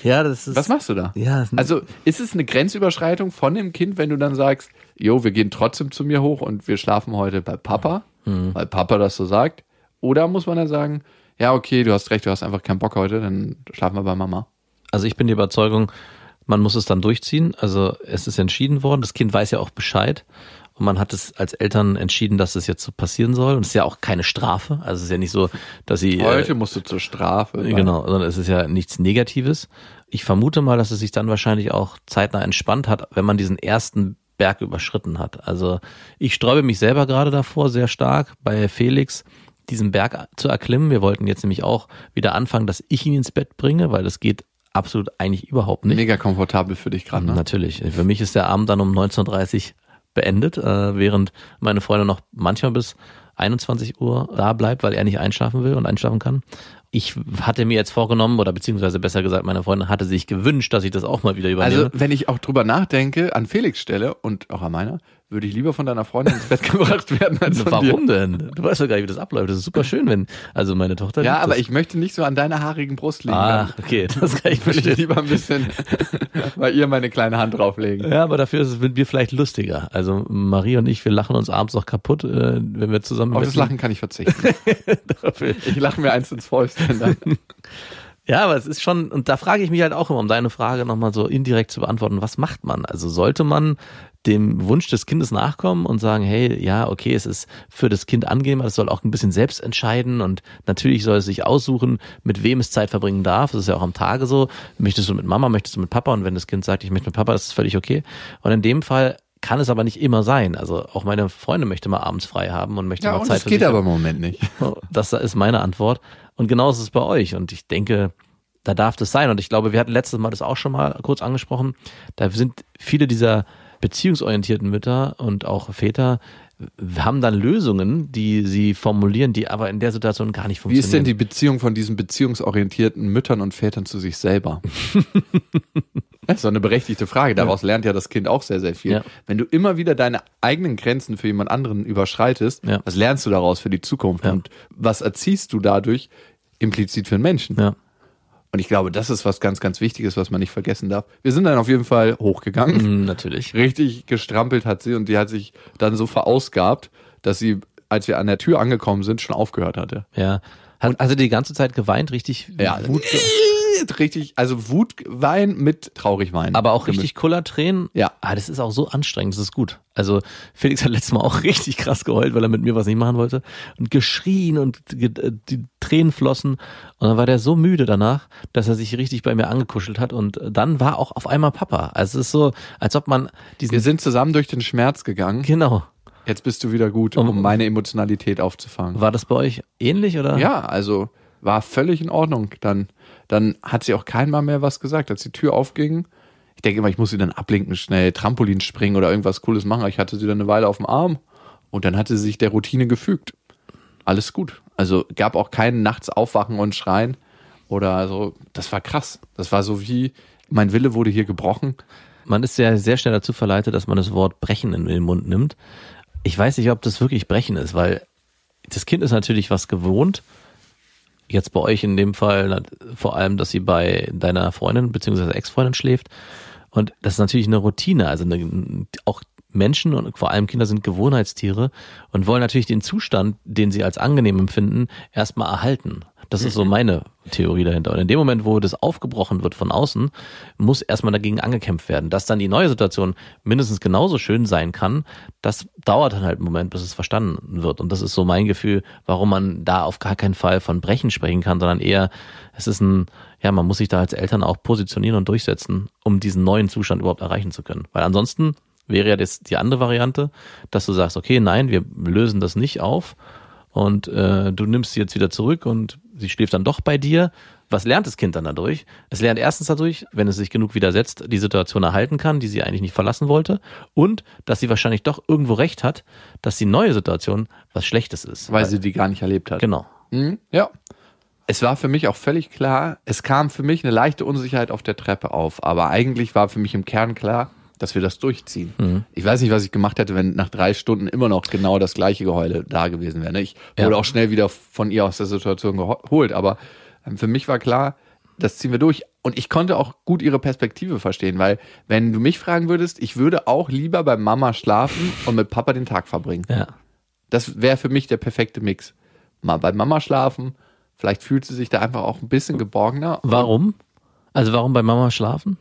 Ja, das ist. Was machst du da? Ja, Also ist es eine Grenzüberschreitung von dem Kind, wenn du dann sagst, jo, wir gehen trotzdem zu mir hoch und wir schlafen heute bei Papa, Mhm. weil Papa das so sagt? Oder muss man dann sagen, ja, okay, du hast recht, du hast einfach keinen Bock heute, dann schlafen wir bei Mama. Also ich bin der Überzeugung, man muss es dann durchziehen. Also es ist entschieden worden. Das Kind weiß ja auch Bescheid. Und man hat es als Eltern entschieden, dass es jetzt so passieren soll. Und es ist ja auch keine Strafe. Also es ist ja nicht so, dass sie. Heute äh, musst du zur Strafe. Genau, sondern es ist ja nichts Negatives. Ich vermute mal, dass es sich dann wahrscheinlich auch zeitnah entspannt hat, wenn man diesen ersten Berg überschritten hat. Also ich sträube mich selber gerade davor, sehr stark bei Felix, diesen Berg zu erklimmen. Wir wollten jetzt nämlich auch wieder anfangen, dass ich ihn ins Bett bringe, weil das geht absolut eigentlich überhaupt nicht. Mega komfortabel für dich gerade, ne? Natürlich. Für mich ist der Abend dann um 19.30 Uhr beendet, äh, während meine Freundin noch manchmal bis 21 Uhr da bleibt, weil er nicht einschlafen will und einschlafen kann. ich hatte mir jetzt vorgenommen, oder beziehungsweise besser gesagt, meine Freundin hatte sich gewünscht, dass ich das auch mal wieder übernehme. Also, wenn ich auch drüber nachdenke, an Felix Stelle und auch an meiner, würde ich lieber von deiner Freundin ins Bett *laughs* gebracht werden als von Warum dir. denn? Du weißt doch gar nicht, wie das abläuft. Das ist super schön, wenn, also meine Tochter. Ja, aber das. ich möchte nicht so an deiner haarigen Brust liegen. Ah, okay, *laughs* das kann ich will ich verstehen. lieber ein bisschen *laughs* bei ihr meine kleine Hand drauflegen. Ja, aber dafür mit mir vielleicht lustiger. Also Marie und ich, wir lachen uns abends auch kaputt, äh, wenn wir zusammen Auf das. Lachen kann ich verzichten. Ich lache mir eins ins Fäustchen dann. Ja, aber es ist schon, und da frage ich mich halt auch immer, um deine Frage nochmal so indirekt zu beantworten, was macht man? Also sollte man dem Wunsch des Kindes nachkommen und sagen, hey, ja, okay, es ist für das Kind angenehmer, es soll auch ein bisschen selbst entscheiden und natürlich soll es sich aussuchen, mit wem es Zeit verbringen darf. Das ist ja auch am Tage so. Möchtest du mit Mama, möchtest du mit Papa? Und wenn das Kind sagt, ich möchte mit Papa, ist es völlig okay. Und in dem Fall kann es aber nicht immer sein. Also auch meine Freundin möchte mal abends frei haben und möchte Ja, mal und Zeit das für geht aber im Moment nicht. *laughs* Das ist meine Antwort. Und genauso ist es bei euch. Und ich denke, da darf das sein. Und ich glaube, wir hatten letztes Mal das auch schon mal kurz angesprochen. Da sind viele dieser beziehungsorientierten Mütter und auch Väter haben dann Lösungen, die sie formulieren, die aber in der Situation gar nicht Wie funktionieren. ist denn die Beziehung von diesen beziehungsorientierten Müttern und Vätern zu sich selber? *laughs* Das ist doch eine berechtigte Frage. Daraus lernt ja das Kind auch sehr, sehr viel. Ja. Wenn du immer wieder deine eigenen Grenzen für jemand anderen überschreitest, Ja. was lernst du daraus für die Zukunft? Ja. Und was erziehst du dadurch implizit für einen Menschen? ja. Und ich glaube, das ist was ganz, ganz Wichtiges, was man nicht vergessen darf. Wir sind dann auf jeden Fall hochgegangen. Mm, natürlich. Richtig gestrampelt hat sie und die hat sich dann so verausgabt, dass sie, als wir an der Tür angekommen sind, schon aufgehört hatte. Ja. Hat, also die ganze Zeit geweint, richtig Ja, Wut. Richtig, also Wutwein mit Traurigwein. Aber auch richtig Kullertränen. Ja. Ah, das ist auch so anstrengend, das ist gut. Also Felix hat letztes Mal auch *laughs* richtig krass geheult, weil er mit mir was nicht machen wollte. Und geschrien und äh, die Tränen flossen. Und dann war der so müde danach, dass er sich richtig bei mir angekuschelt hat. Und dann war auch auf einmal Papa. Also es ist so, als ob man diesen... Wir sind zusammen durch den Schmerz gegangen. genau. Jetzt bist du wieder gut, um meine Emotionalität aufzufangen. War das bei euch ähnlich oder? Ja, also war völlig in Ordnung. Dann, dann hat sie auch kein Mal mehr was gesagt, als die Tür aufging. Ich denke immer, ich muss sie dann ablenken, schnell Trampolin springen oder irgendwas Cooles machen. Ich hatte sie dann eine Weile auf dem Arm und dann hatte sie sich der Routine gefügt. Alles gut. Also gab auch keinen nachts aufwachen und schreien oder so. Das war krass. Das war so wie, mein Wille wurde hier gebrochen. Man ist sehr, sehr schnell dazu verleitet, dass man das Wort brechen in den Mund nimmt. Ich weiß nicht, ob das wirklich brechen ist, weil das Kind ist natürlich was gewohnt. Jetzt bei euch in dem Fall vor allem, dass sie bei deiner Freundin bzw. Ex-Freundin schläft. Und das ist natürlich eine Routine. Also eine, auch Menschen und vor allem Kinder sind Gewohnheitstiere und wollen natürlich den Zustand, den sie als angenehm empfinden, erstmal erhalten. Das ist so meine Theorie dahinter. Und in dem Moment, wo das aufgebrochen wird von außen, muss erstmal dagegen angekämpft werden. Dass dann die neue Situation mindestens genauso schön sein kann, das dauert dann halt einen Moment, bis es verstanden wird. Und das ist so mein Gefühl, warum man da auf gar keinen Fall von Brechen sprechen kann, sondern eher, es ist ein, ja, man muss sich da als Eltern auch positionieren und durchsetzen, um diesen neuen Zustand überhaupt erreichen zu können. Weil ansonsten wäre ja das die andere Variante, dass du sagst, okay, nein, wir lösen das nicht auf und äh, du nimmst sie jetzt wieder zurück und sie schläft dann doch bei dir. Was lernt das Kind dann dadurch? Es lernt erstens dadurch, wenn es sich genug widersetzt, die Situation erhalten kann, die sie eigentlich nicht verlassen wollte und dass sie wahrscheinlich doch irgendwo recht hat, dass die neue Situation was Schlechtes ist. Weil sie die gar nicht erlebt hat. genau. Mhm, ja. Es war für mich auch völlig klar, es kam für mich eine leichte Unsicherheit auf der Treppe auf, aber eigentlich war für mich im Kern klar, dass wir das durchziehen. Mhm. Ich weiß nicht, was ich gemacht hätte, wenn nach drei Stunden immer noch genau das gleiche Geheule da gewesen wäre. ne? Ich Ja. wurde auch schnell wieder von ihr aus der Situation geholt, aber ähm, für mich war klar, das ziehen wir durch. Und ich konnte auch gut ihre Perspektive verstehen, weil wenn du mich fragen würdest, ich würde auch lieber bei Mama schlafen und mit Papa den Tag verbringen. Ja. Das wäre für mich der perfekte Mix. Mal bei Mama schlafen, vielleicht fühlt sie sich da einfach auch ein bisschen geborgener. Warum? Also warum bei Mama schlafen?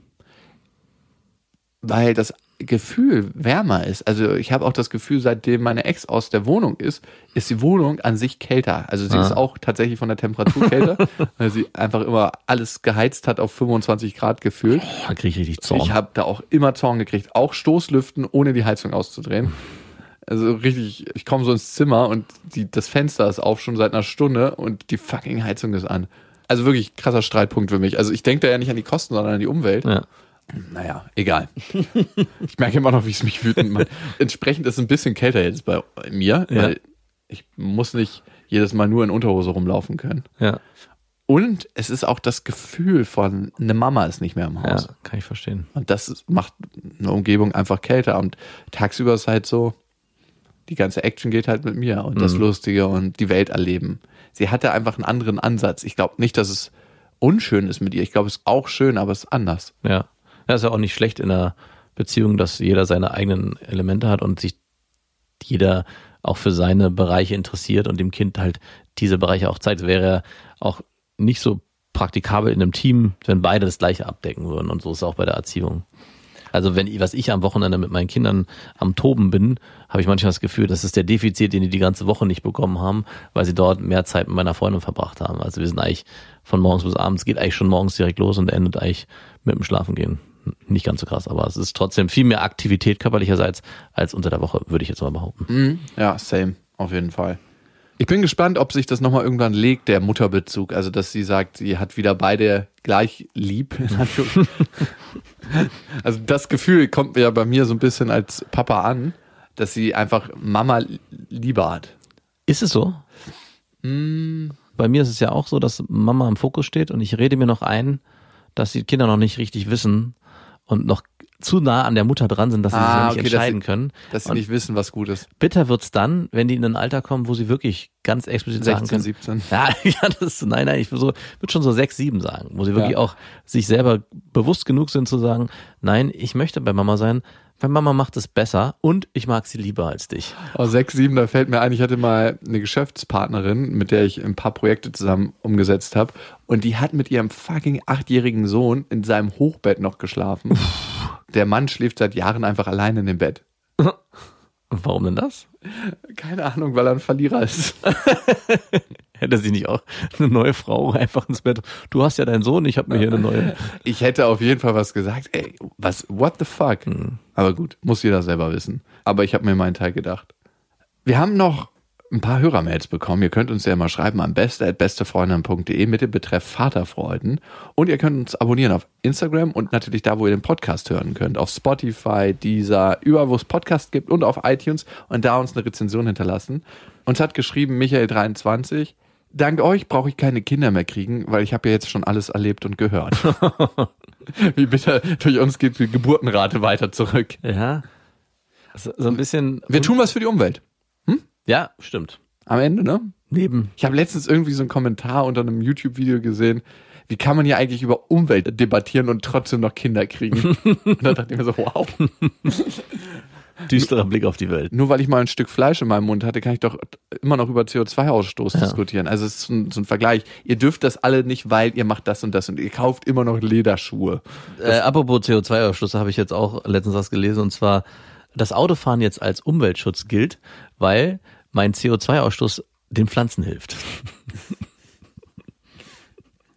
Weil das Gefühl wärmer ist. Also ich habe auch das Gefühl, seitdem meine Ex aus der Wohnung ist, ist die Wohnung an sich kälter. Also sie Ah. ist auch tatsächlich von der Temperatur kälter, *laughs* weil sie einfach immer alles geheizt hat auf 25 Grad gefühlt. Boah, da kriege ich richtig Zorn. Ich habe da auch immer Zorn gekriegt, auch Stoßlüften, ohne die Heizung auszudrehen. Also richtig, ich komme so ins Zimmer und die, das Fenster ist auf schon seit einer Stunde und die fucking Heizung ist an. Also wirklich krasser Streitpunkt für mich. Also ich denke da ja nicht an die Kosten, sondern an die Umwelt. ja. Naja, egal. ich merke immer noch, wie es mich wütend macht. Entsprechend ist es ein bisschen kälter jetzt bei mir, Ja. weil ich muss nicht jedes Mal nur in Unterhose rumlaufen können. ja. Und es ist auch das Gefühl von, eine Mama ist nicht mehr im Ja, Haus. kann ich verstehen. Und das macht eine Umgebung einfach kälter. Und tagsüber ist halt so, die ganze Action geht halt mit mir und das Lustige und die Welt erleben. Sie hatte einfach einen anderen Ansatz. Ich glaube nicht, dass es unschön ist mit ihr. Ich glaube, es ist auch schön, aber es ist anders. Ja. Ja, ist ja auch nicht schlecht in einer Beziehung, dass jeder seine eigenen Elemente hat und sich jeder auch für seine Bereiche interessiert und dem Kind halt diese Bereiche auch zeigt. Es wäre auch nicht so praktikabel in einem Team, wenn beide das gleiche abdecken würden. Und so ist es auch bei der Erziehung. Also wenn ich, was ich am Wochenende mit meinen Kindern am Toben bin, habe ich manchmal das Gefühl, das ist der Defizit, den die die ganze Woche nicht bekommen haben, weil sie dort mehr Zeit mit meiner Freundin verbracht haben. Also wir sind eigentlich von morgens bis abends, geht eigentlich schon morgens direkt los und endet eigentlich mit dem Schlafen gehen. Nicht ganz so krass, aber es ist trotzdem viel mehr Aktivität körperlicherseits als unter der Woche, würde ich jetzt mal behaupten. Ja, same, auf jeden Fall. Ich bin gespannt, ob sich das nochmal irgendwann legt, der Mutterbezug. Also, dass sie sagt, sie hat wieder beide gleich lieb. *laughs* also, das Gefühl kommt ja bei mir so ein bisschen als Papa an, dass sie einfach Mama lieber hat. Ist es so? Bei mir ist es ja auch so, dass Mama im Fokus steht und ich rede mir noch ein, dass die Kinder noch nicht richtig wissen und noch zu nah an der Mutter dran sind, dass sie sich Ah, ja nicht okay, dass entscheiden sie- können. Dass sie Und nicht wissen, was gut ist. bitter wird's dann, wenn die in ein Alter kommen, wo sie wirklich ganz explizit sagen 16, können. 17. Ja, *laughs* ja, das ist, nein, nein, ich würde so, würde schon so sechs, sieben sagen, wo sie wirklich Ja. auch sich selber bewusst genug sind zu sagen, nein, ich möchte bei Mama sein, weil Mama macht es besser und ich mag sie lieber als dich. Oh, 6, 7, da fällt mir ein, ich hatte mal eine Geschäftspartnerin, mit der ich ein paar Projekte zusammen umgesetzt habe. Und die hat mit ihrem fucking achtjährigen Sohn in seinem Hochbett noch geschlafen. *laughs* Der Mann schläft seit Jahren einfach allein in dem Bett. Warum denn das? Keine Ahnung, weil er ein Verlierer ist. *laughs* Hätte sie nicht auch eine neue Frau einfach ins Bett? Du hast ja deinen Sohn, ich habe mir hier eine neue. Ich hätte auf jeden Fall was gesagt. Ey, was, what the fuck? Aber gut, muss jeder selber wissen. Aber ich habe mir meinen Teil gedacht. Wir haben noch ein paar Hörermails bekommen. Ihr könnt uns ja mal schreiben am beste.bestefreundin.de mit dem Betreff Vaterfreuden. Und ihr könnt uns abonnieren auf Instagram und natürlich da, wo ihr den Podcast hören könnt. Auf Spotify, Deezer, überall, wo es Podcast gibt und auf iTunes und da uns eine Rezension hinterlassen. Uns hat geschrieben Michael23. Dank euch brauche ich keine Kinder mehr kriegen, weil ich habe ja jetzt schon alles erlebt und gehört. *laughs* Wie bitter durch uns geht die Geburtenrate weiter zurück. Ja. So, so ein bisschen. Wir tun was für die Umwelt. Ja, stimmt. Am Ende, ne? Neben. Ich habe letztens irgendwie so einen Kommentar unter einem YouTube-Video gesehen. Wie kann man ja eigentlich über Umwelt debattieren und trotzdem noch Kinder kriegen? *laughs* und da dachte ich mir so, wow. *laughs* Düsterer Blick auf die Welt. Nur weil ich mal ein Stück Fleisch in meinem Mund hatte, kann ich doch immer noch über CO2-Ausstoß diskutieren. Also es ist so ein, so ein Vergleich. Ihr dürft das alle nicht, weil ihr macht das und das und ihr kauft immer noch Lederschuhe. Äh, apropos CO2-Ausstoß, habe ich jetzt auch letztens was gelesen und zwar, das Autofahren jetzt als Umweltschutz gilt, weil mein CO2-Ausstoß den Pflanzen hilft. *laughs*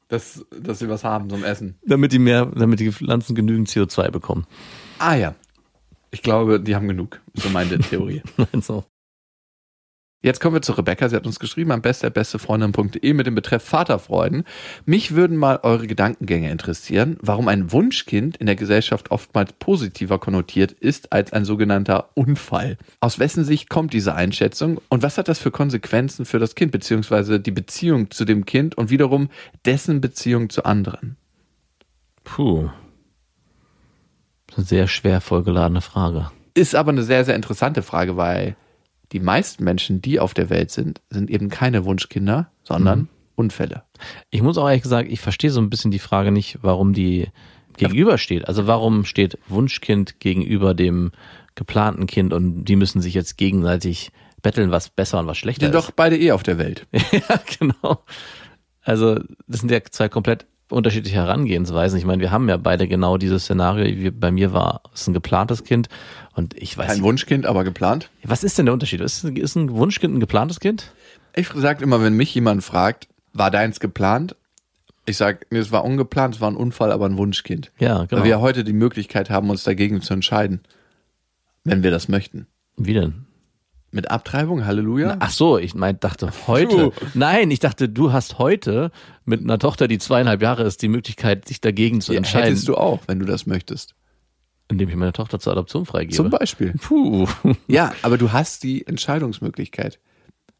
Dass, dass sie was haben zum Essen. damit die mehr, damit die Pflanzen genügend CO2 bekommen. Ah ja. Ich glaube, die haben genug. So meine Theorie. *laughs* Also, Jetzt kommen wir zu Rebecca. Sie hat uns geschrieben am beste.bestefreundin.de mit dem Betreff Vaterfreuden. Mich würden mal eure Gedankengänge interessieren, warum ein Wunschkind in der Gesellschaft oftmals positiver konnotiert ist als ein sogenannter Unfall. Aus wessen Sicht kommt diese Einschätzung und was hat das für Konsequenzen für das Kind beziehungsweise die Beziehung zu dem Kind und wiederum dessen Beziehung zu anderen? puh. Das ist eine sehr schwer vollgeladene Frage. Ist aber eine sehr, sehr interessante Frage, weil die meisten Menschen, die auf der Welt sind, sind eben keine Wunschkinder, sondern Unfälle. Ich muss auch ehrlich gesagt, ich verstehe so ein bisschen die Frage nicht, warum die gegenübersteht. Also warum steht Wunschkind gegenüber dem geplanten Kind und die müssen sich jetzt gegenseitig betteln, was besser und was schlechter sind ist. doch beide eh auf der Welt. *laughs* ja, genau. Also das sind ja zwei komplett unterschiedliche Herangehensweisen. Ich meine, wir haben ja beide genau dieses Szenario. Wie bei mir war es ein geplantes Kind und ich weiß Kein Wunschkind, aber geplant. was ist denn der Unterschied? Ist, ist ein Wunschkind ein geplantes Kind? Ich sage immer, wenn mich jemand fragt, war deins geplant? Ich sage, nee, es war ungeplant, es war ein Unfall, aber ein Wunschkind. Ja, genau. Weil wir heute die Möglichkeit haben, uns dagegen zu entscheiden, wenn wir das möchten. Wie denn? Mit Abtreibung, Halleluja. Ach so, ich mein, dachte heute. Nein, ich dachte, du hast heute mit einer Tochter, die zweieinhalb Jahre ist, die Möglichkeit, sich dagegen zu Ja, entscheiden, hättest du auch, wenn du das möchtest. indem ich meine Tochter zur Adoption freigebe. Zum Beispiel. Puh. *laughs* Ja, aber du hast die Entscheidungsmöglichkeit.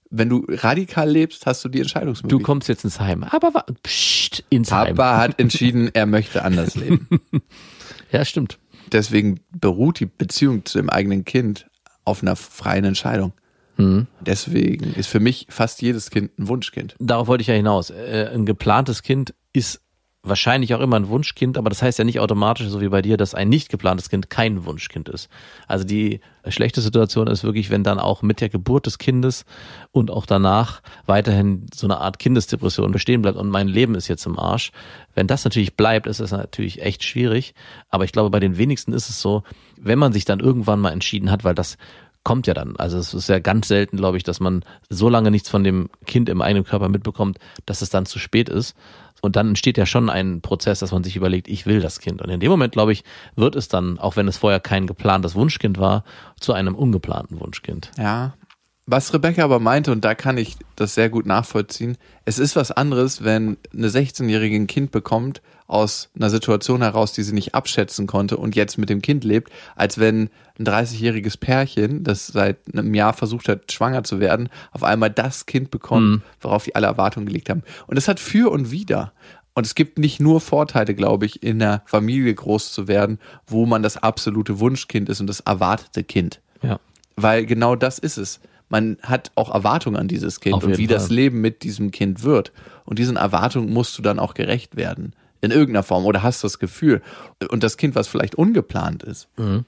Wenn du radikal lebst, hast du die Du Entscheidungsmöglichkeit. kommst jetzt ins Heim. Aber psst, ins Heim. Papa hat *laughs* entschieden, er möchte anders leben. *laughs* Ja, stimmt. Deswegen beruht die Beziehung zu dem eigenen Kind auf einer freien Entscheidung. Deswegen ist für mich fast jedes Kind ein Wunschkind. Darauf wollte ich ja hinaus. Äh, Ein geplantes Kind ist wahrscheinlich auch immer ein Wunschkind, aber das heißt ja nicht automatisch, so wie bei dir, dass ein nicht geplantes Kind kein Wunschkind ist. Also die schlechte Situation ist wirklich, wenn dann auch mit der Geburt des Kindes und auch danach weiterhin so eine Art Kindesdepression bestehen bleibt und mein Leben ist jetzt im Arsch. Wenn das natürlich bleibt, ist das natürlich echt schwierig. Aber ich glaube, bei den wenigsten ist es so, wenn man sich dann irgendwann mal entschieden hat, weil das kommt ja dann. Also es ist ja ganz selten, glaube ich, dass man so lange nichts von dem Kind im eigenen Körper mitbekommt, dass es dann zu spät ist. Und dann entsteht ja schon ein Prozess, dass man sich überlegt, ich will das Kind. Und in dem Moment, glaube ich, wird es dann, auch wenn es vorher kein geplantes Wunschkind war, zu einem ungeplanten Wunschkind. Ja. Was Rebecca aber meinte, und da kann ich das sehr gut nachvollziehen, es ist was anderes, wenn eine 16-Jährige ein Kind bekommt aus einer Situation heraus, die sie nicht abschätzen konnte und jetzt mit dem Kind lebt, als wenn ein 30-jähriges Pärchen, das seit einem Jahr versucht hat, schwanger zu werden, auf einmal das Kind bekommt, worauf die alle Erwartungen gelegt haben. Und es hat für und wider. Und es gibt nicht nur Vorteile, glaube ich, in einer Familie groß zu werden, wo man das absolute Wunschkind ist und das erwartete Kind Ja. weil genau das ist es. Man hat auch Erwartungen an dieses Kind und wie das Fall. Leben mit diesem Kind wird. Und diesen Erwartungen musst du dann auch gerecht werden. In irgendeiner Form. Oder hast das Gefühl. Und das Kind, was vielleicht ungeplant ist, Mhm.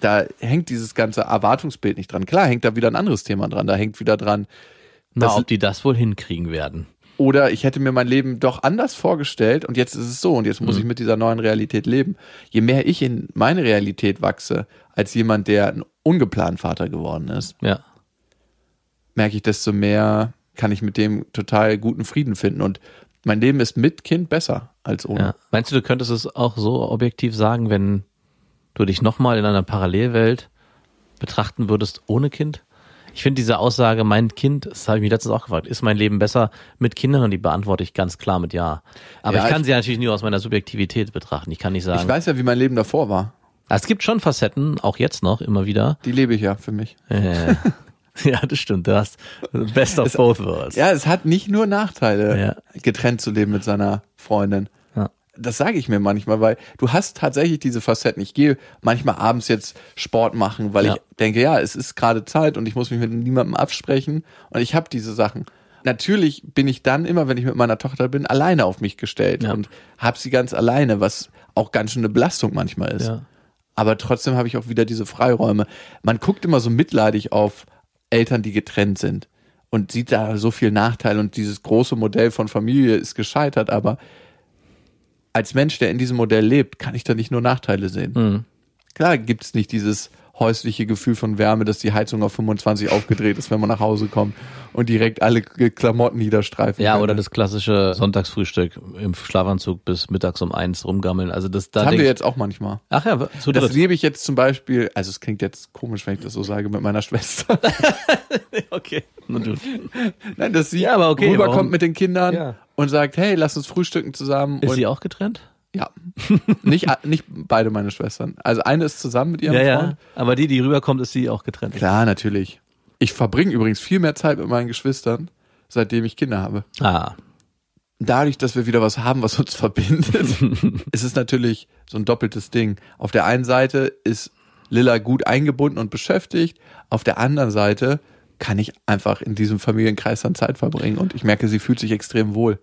da hängt dieses ganze Erwartungsbild nicht dran. Klar, hängt da wieder ein anderes Thema dran. Da hängt wieder dran, Na, Das- ob die das wohl hinkriegen werden. oder ich hätte mir mein Leben doch anders vorgestellt und jetzt ist es so und jetzt muss ich mit dieser neuen Realität leben. Je mehr ich in meine Realität wachse, als jemand, der ein ungeplant Vater geworden ist, Ja. Merke ich, desto mehr kann ich mit dem total guten Frieden finden. Und mein Leben ist mit Kind besser als ohne. ja. Meinst du, du könntest es auch so objektiv sagen, wenn du dich nochmal in einer Parallelwelt betrachten würdest ohne Kind? Ich finde diese Aussage, mein Kind, das habe ich mich letztens auch gefragt, ist mein Leben besser mit Kindern? Und die beantworte ich ganz klar mit Ja. Aber Ja, ich kann ich- sie natürlich nur aus meiner Subjektivität betrachten. Ich kann nicht sagen. Ich weiß ja, wie mein Leben davor war. es gibt schon Facetten, auch jetzt noch, immer wieder. Die lebe ich ja für mich. Äh, *laughs* *laughs* ja, das stimmt. Du hast best of both worlds. Ja, es hat nicht nur Nachteile, Ja. getrennt zu leben mit seiner Freundin. Ja. Das sage ich mir manchmal, weil du hast tatsächlich diese Facetten. Ich gehe manchmal abends jetzt Sport machen, weil Ja. ich denke, ja, es ist gerade Zeit und ich muss mich mit niemandem absprechen und ich habe diese Sachen. Natürlich bin ich dann immer, wenn ich mit meiner Tochter bin, alleine auf mich gestellt und habe sie ganz alleine, was auch ganz schön eine Belastung manchmal ist. Aber trotzdem habe ich auch wieder diese Freiräume. Man guckt immer so mitleidig auf Eltern, die getrennt sind und sieht da so viel Nachteil und dieses große Modell von Familie ist gescheitert, aber als Mensch, der in diesem Modell lebt, kann ich da nicht nur Nachteile sehen. Mhm. Klar gibt's nicht dieses häusliche Gefühl von Wärme, dass die Heizung auf 25 aufgedreht ist, wenn man nach Hause kommt und direkt alle Klamotten niederstreifen. Ja, können. oder das klassische Sonntagsfrühstück im Schlafanzug bis mittags um eins rumgammeln. Also das, da Das haben wir jetzt auch manchmal. Ach ja, zu Das dritt. lebe ich jetzt zum Beispiel, also es klingt jetzt komisch, wenn ich das so sage, mit meiner Schwester. *laughs* Okay. Nein, dass sie Ja, aber okay, rüberkommt warum- mit den Kindern Ja. und sagt, hey, lass uns frühstücken zusammen. Ist und sie auch getrennt? Ja. nicht, nicht beide meine Schwestern. Also eine ist zusammen mit ihrem Ja, Freund. ja. Aber die, die rüberkommt, ist sie auch getrennt. Klar, natürlich. Ich verbringe übrigens viel mehr Zeit mit meinen Geschwistern, seitdem ich Kinder habe. Ah. Dadurch, dass wir wieder was haben, was uns *laughs* verbindet, *laughs* ist es natürlich so ein doppeltes Ding. Auf der einen Seite ist Lilla gut eingebunden und beschäftigt, auf der anderen Seite kann ich einfach in diesem Familienkreis dann Zeit verbringen und ich merke, sie fühlt sich extrem wohl.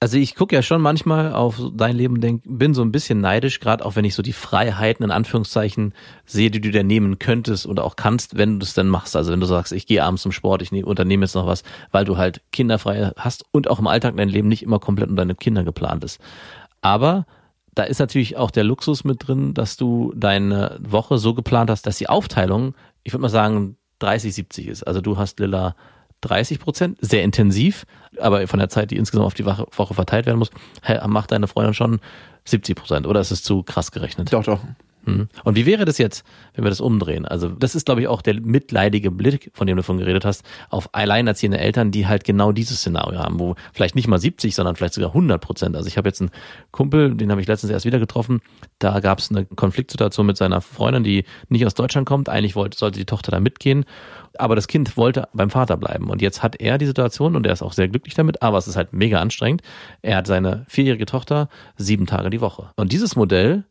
Also ich gucke ja schon manchmal auf dein Leben und denk, bin so ein bisschen neidisch, gerade auch wenn ich so die Freiheiten in Anführungszeichen sehe, die du dir nehmen könntest oder auch kannst, wenn du es denn machst. Also wenn du sagst, ich gehe abends zum Sport, ich ne- unternehme jetzt noch was, weil du halt kinderfrei hast und auch im Alltag dein Leben nicht immer komplett um deine Kinder geplant ist. Aber da ist natürlich auch der Luxus mit drin, dass du deine Woche so geplant hast, dass die Aufteilung, ich würde mal sagen, 30-70 ist. Also du hast Lilla 30 Prozent, sehr intensiv, aber von der Zeit, die insgesamt auf die Woche verteilt werden muss, macht deine Freundin schon 70 Prozent oder ist es zu krass gerechnet? Doch, doch. Hm. Und wie wäre das jetzt, wenn wir das umdrehen? Also das ist, glaube ich, auch der mitleidige Blick, von dem du von geredet hast, auf alleinerziehende Eltern, die halt genau dieses Szenario haben, wo vielleicht nicht mal 70, sondern vielleicht sogar 100 Prozent. Also ich habe jetzt einen Kumpel, den habe ich letztens erst wieder getroffen. Da gab es eine Konfliktsituation mit seiner Freundin, die nicht aus Deutschland kommt. Eigentlich wollte, sollte die Tochter da mitgehen, aber das Kind wollte beim Vater bleiben. Und jetzt hat er die Situation und er ist auch sehr glücklich damit, aber es ist halt mega anstrengend. Er hat seine vierjährige Tochter sieben Tage die Woche. Und dieses Modell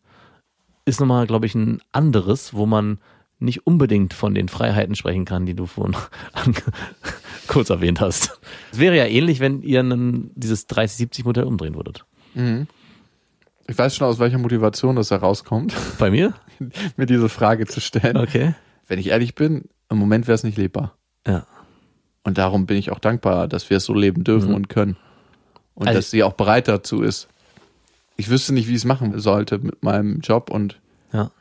ist nochmal, glaube ich, ein anderes, wo man nicht unbedingt von den Freiheiten sprechen kann, die du vorhin *laughs* kurz erwähnt hast. Es wäre ja ähnlich, wenn ihr einen, dieses 30-70-Modell umdrehen würdet. Ich weiß schon, aus welcher Motivation das herauskommt, Bei mir? *laughs* mir diese Frage zu stellen. Okay. Wenn ich ehrlich bin, im Moment wäre es nicht lebbar. Ja. Und darum bin ich auch dankbar, dass wir es so leben dürfen Mhm. und können. Und Also- dass sie auch bereit dazu ist. Ich wüsste nicht, wie ich es machen sollte mit meinem Job und Ja.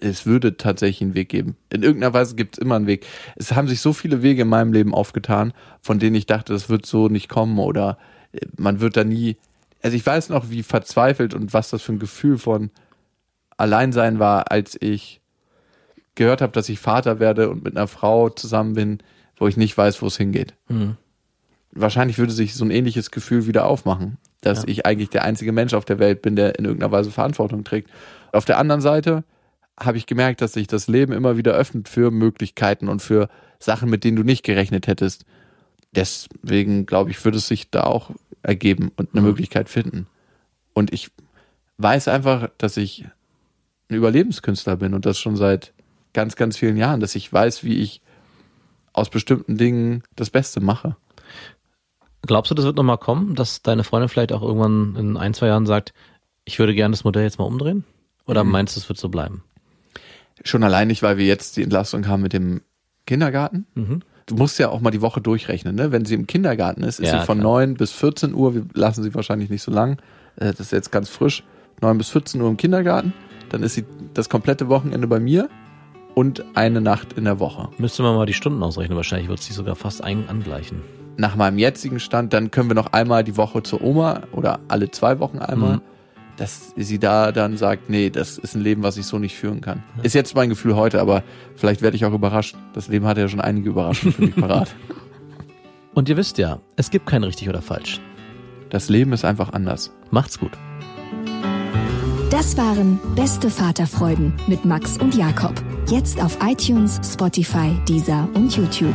es würde tatsächlich einen Weg geben. In irgendeiner Weise gibt es immer einen Weg. Es haben sich so viele Wege in meinem Leben aufgetan, von denen ich dachte, das wird so nicht kommen oder äh, man wird da nie. Also ich weiß noch, wie verzweifelt und was das für ein Gefühl von Alleinsein war, als ich gehört habe, dass ich Vater werde und mit einer Frau zusammen bin, wo ich nicht weiß, wo es hingeht. Mhm. Wahrscheinlich würde sich so ein ähnliches Gefühl wieder aufmachen, dass Ja. ich eigentlich der einzige Mensch auf der Welt bin, der in irgendeiner Weise Verantwortung trägt. Auf der anderen Seite habe ich gemerkt, dass sich das Leben immer wieder öffnet für Möglichkeiten und für Sachen, mit denen du nicht gerechnet hättest. Deswegen glaube ich, würde es sich da auch ergeben und eine Mhm. Möglichkeit finden. Und ich weiß einfach, dass ich ein Überlebenskünstler bin und das schon seit ganz, ganz vielen Jahren, dass ich weiß, wie ich aus bestimmten Dingen das Beste mache. Glaubst du, das wird nochmal kommen, dass deine Freundin vielleicht auch irgendwann in ein, zwei Jahren sagt, ich würde gerne das Modell jetzt mal umdrehen? Oder Mhm. meinst du, es wird so bleiben? Schon allein nicht, weil wir jetzt die Entlastung haben mit dem Kindergarten. Mhm. Du musst ja auch mal die Woche durchrechnen, ne? Wenn sie im Kindergarten ist, ist Ja, sie von klar. 9 bis 14 Uhr, wir lassen sie wahrscheinlich nicht so lang, äh, das ist jetzt ganz frisch, 9 bis 14 Uhr im Kindergarten, dann ist sie das komplette Wochenende bei mir und eine Nacht in der Woche. Müsste man mal die Stunden ausrechnen. Wahrscheinlich wird es sich sogar fast ein angleichen. Nach meinem jetzigen Stand, dann können wir noch einmal die Woche zur Oma oder alle zwei Wochen einmal, Mhm. dass sie da dann sagt, nee, das ist ein Leben, was ich so nicht führen kann. Ist jetzt mein Gefühl heute, aber vielleicht werde ich auch überrascht. Das Leben hat ja schon einige Überraschungen für mich parat. *laughs* Und ihr wisst ja, es gibt kein richtig oder falsch. Das Leben ist einfach anders. Macht's gut. Das waren Beste Vaterfreuden mit Max und Jakob. Jetzt auf iTunes, Spotify, Deezer und YouTube.